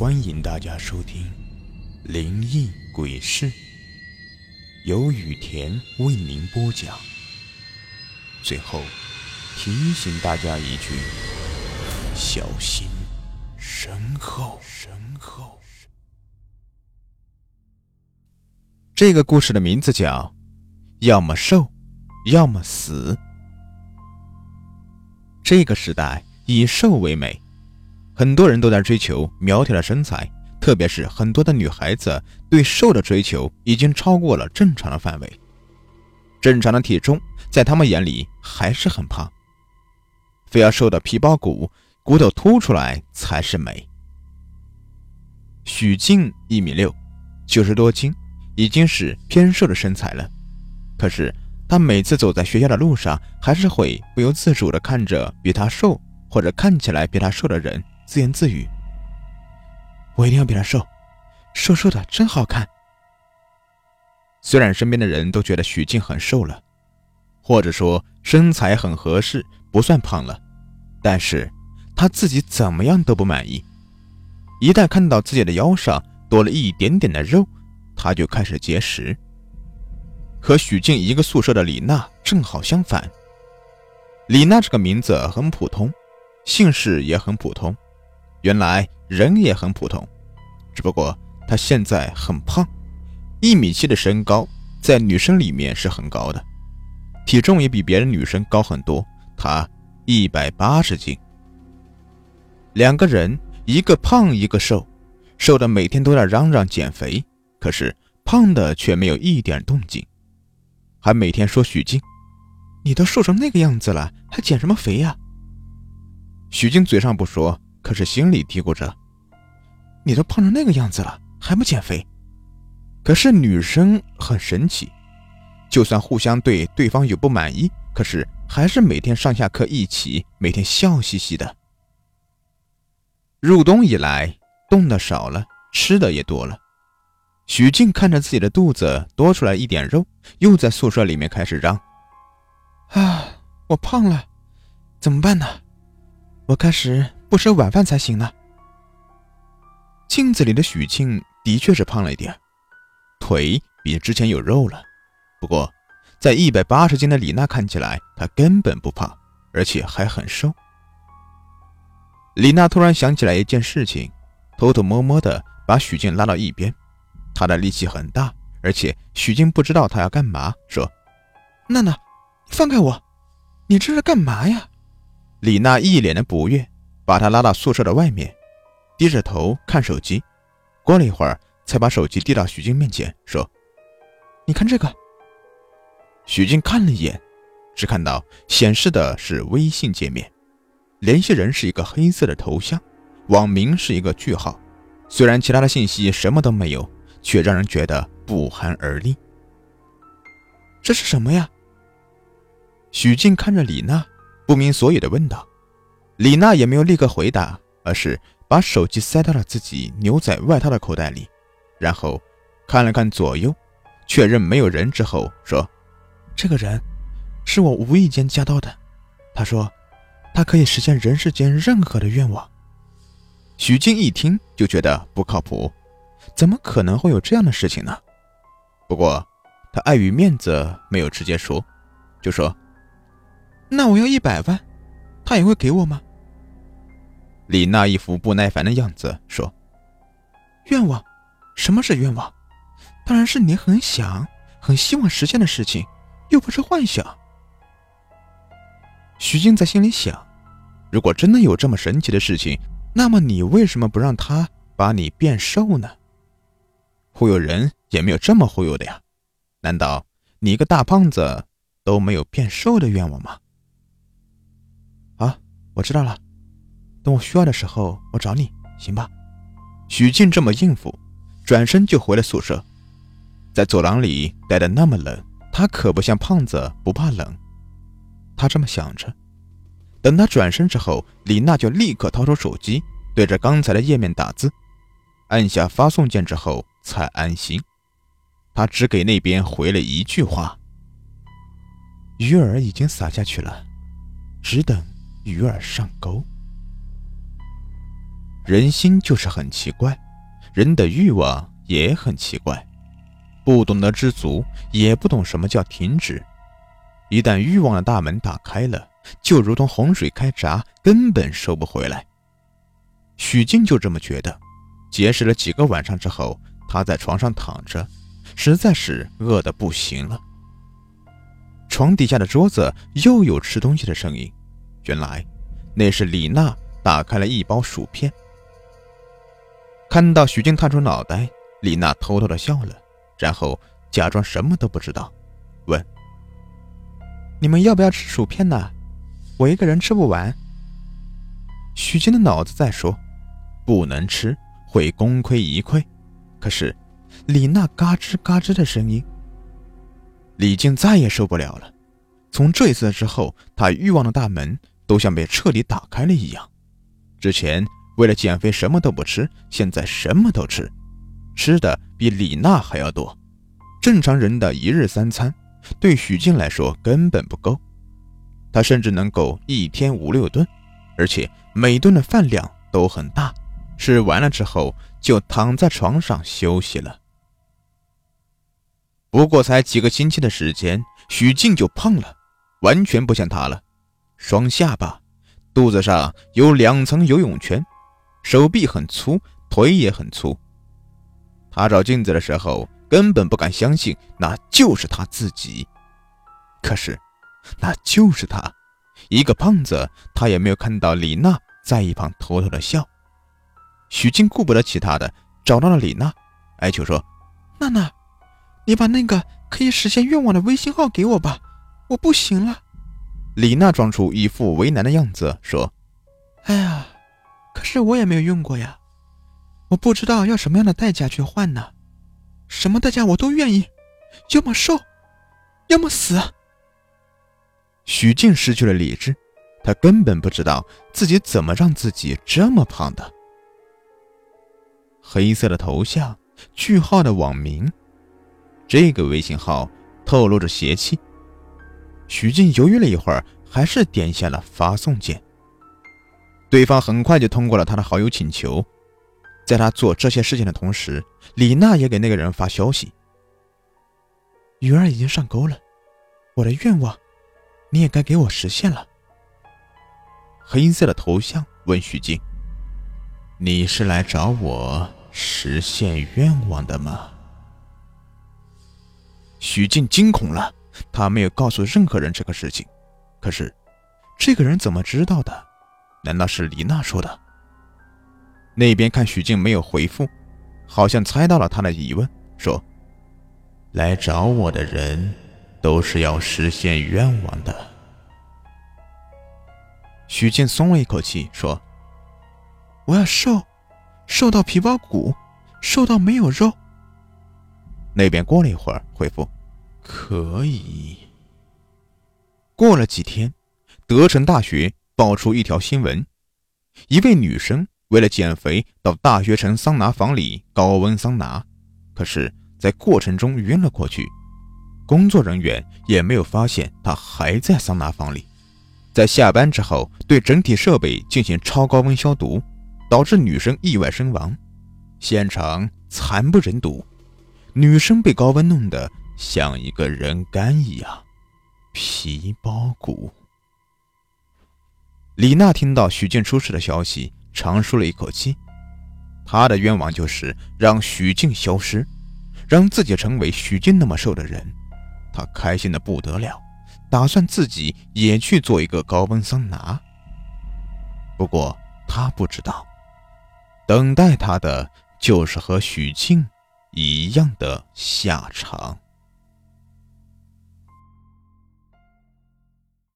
欢迎大家收听《灵异鬼事》，由雨田为您播讲。最后提醒大家一句：小心身后。身后。这个故事的名字叫《要么瘦，要么死》。这个时代以瘦为美。很多人都在追求苗条的身材，特别是很多的女孩子对瘦的追求已经超过了正常的范围。正常的体重在他们眼里还是很胖，非要瘦的皮包骨，骨头凸出来才是美。许静一米六，九十多斤，已经是偏瘦的身材了。可是她每次走在学校的路上，还是会不由自主地看着比她瘦或者看起来比她瘦的人。自言自语：“我一定要比他瘦，瘦瘦的真好看。”虽然身边的人都觉得许静很瘦了，或者说身材很合适，不算胖了，但是他自己怎么样都不满意。一旦看到自己的腰上多了一点点的肉，他就开始节食。和许静一个宿舍的李娜正好相反。李娜这个名字很普通，姓氏也很普通。原来人也很普通，只不过她现在很胖，一米七的身高在女生里面是很高的，体重也比别的女生高很多。她一百八十斤，两个人一个胖一个瘦，瘦的每天都在嚷嚷减肥，可是胖的却没有一点动静，还每天说许静：“你都瘦成那个样子了，还减什么肥呀？”许静嘴上不说。可是心里嘀咕着：“你都胖成那个样子了，还不减肥？”可是女生很神奇，就算互相对对方有不满意，可是还是每天上下课一起，每天笑嘻嘻的。入冬以来，冻的少了，吃的也多了。许静看着自己的肚子多出来一点肉，又在宿舍里面开始嚷：“啊，我胖了，怎么办呢？我开始……”不吃晚饭才行呢。镜子里的许庆的确是胖了一点，腿比之前有肉了。不过，在一百八十斤的李娜看起来，她根本不胖，而且还很瘦。李娜突然想起来一件事情，偷偷摸摸的把许静拉到一边。她的力气很大，而且许静不知道她要干嘛，说：“娜娜，放开我！你这是干嘛呀？”李娜一脸的不悦。把他拉到宿舍的外面，低着头看手机，过了一会儿，才把手机递到许静面前，说：“你看这个。”许静看了一眼，只看到显示的是微信界面，联系人是一个黑色的头像，网名是一个句号，虽然其他的信息什么都没有，却让人觉得不寒而栗。这是什么呀？许静看着李娜，不明所以的问道。李娜也没有立刻回答，而是把手机塞到了自己牛仔外套的口袋里，然后看了看左右，确认没有人之后说：“这个人是我无意间加到的。”他说：“他可以实现人世间任何的愿望。”许静一听就觉得不靠谱，怎么可能会有这样的事情呢？不过他碍于面子没有直接说，就说：“那我要一百万，他也会给我吗？”李娜一副不耐烦的样子说：“愿望，什么是愿望？当然是你很想、很希望实现的事情，又不是幻想。”徐静在心里想：“如果真的有这么神奇的事情，那么你为什么不让他把你变瘦呢？忽悠人也没有这么忽悠的呀？难道你一个大胖子都没有变瘦的愿望吗？”我知道了。等我需要的时候，我找你，行吧？许静这么应付，转身就回了宿舍。在走廊里待得那么冷，他可不像胖子不怕冷。他这么想着。等他转身之后，李娜就立刻掏出手机，对着刚才的页面打字，按下发送键之后才安心。他只给那边回了一句话：“鱼饵已经撒下去了，只等鱼饵上钩。”人心就是很奇怪，人的欲望也很奇怪，不懂得知足，也不懂什么叫停止。一旦欲望的大门打开了，就如同洪水开闸，根本收不回来。许静就这么觉得。结识了几个晚上之后，他在床上躺着，实在是饿得不行了。床底下的桌子又有吃东西的声音，原来那是李娜打开了一包薯片。看到许静探出脑袋，李娜偷偷的笑了，然后假装什么都不知道，问：“你们要不要吃薯片呢？我一个人吃不完。”许静的脑子在说：“不能吃。”会功亏一篑，可是李娜嘎吱嘎吱的声音，李静再也受不了了。从这一次之后，他欲望的大门都像被彻底打开了一样。之前为了减肥什么都不吃，现在什么都吃，吃的比李娜还要多。正常人的一日三餐，对许静来说根本不够，他甚至能够一天五六顿，而且每顿的饭量都很大。吃完了之后，就躺在床上休息了。不过才几个星期的时间，许静就胖了，完全不像她了。双下巴，肚子上有两层游泳圈，手臂很粗，腿也很粗。他照镜子的时候，根本不敢相信那就是他自己。可是，那就是他，一个胖子。他也没有看到李娜在一旁偷偷的笑。许静顾不得其他的，找到了李娜，哀求说：“娜娜，你把那个可以实现愿望的微信号给我吧，我不行了。”李娜装出一副为难的样子说：“哎呀，可是我也没有用过呀，我不知道要什么样的代价去换呢，什么代价我都愿意，要么瘦，要么死。”许静失去了理智，她根本不知道自己怎么让自己这么胖的。黑色的头像，句号的网名，这个微信号透露着邪气。徐静犹豫了一会儿，还是点下了发送键。对方很快就通过了他的好友请求。在他做这些事情的同时，李娜也给那个人发消息：“鱼儿已经上钩了，我的愿望，你也该给我实现了。”黑色的头像问徐静：“你是来找我？”实现愿望的吗？许静惊恐了，他没有告诉任何人这个事情。可是，这个人怎么知道的？难道是李娜说的？那边看许静没有回复，好像猜到了他的疑问，说：“来找我的人，都是要实现愿望的。”许静松了一口气，说：“我要瘦。”瘦到皮包骨，瘦到没有肉。那边过了一会儿，回复：“可以。”过了几天，德城大学爆出一条新闻：一位女生为了减肥到大学城桑拿房里高温桑拿，可是，在过程中晕了过去。工作人员也没有发现她还在桑拿房里，在下班之后对整体设备进行超高温消毒。导致女生意外身亡，现场惨不忍睹，女生被高温弄得像一个人干一样，皮包骨。李娜听到许静出事的消息，长舒了一口气。她的愿望就是让许静消失，让自己成为许静那么瘦的人。她开心的不得了，打算自己也去做一个高温桑拿。不过她不知道。等待他的就是和许庆一样的下场。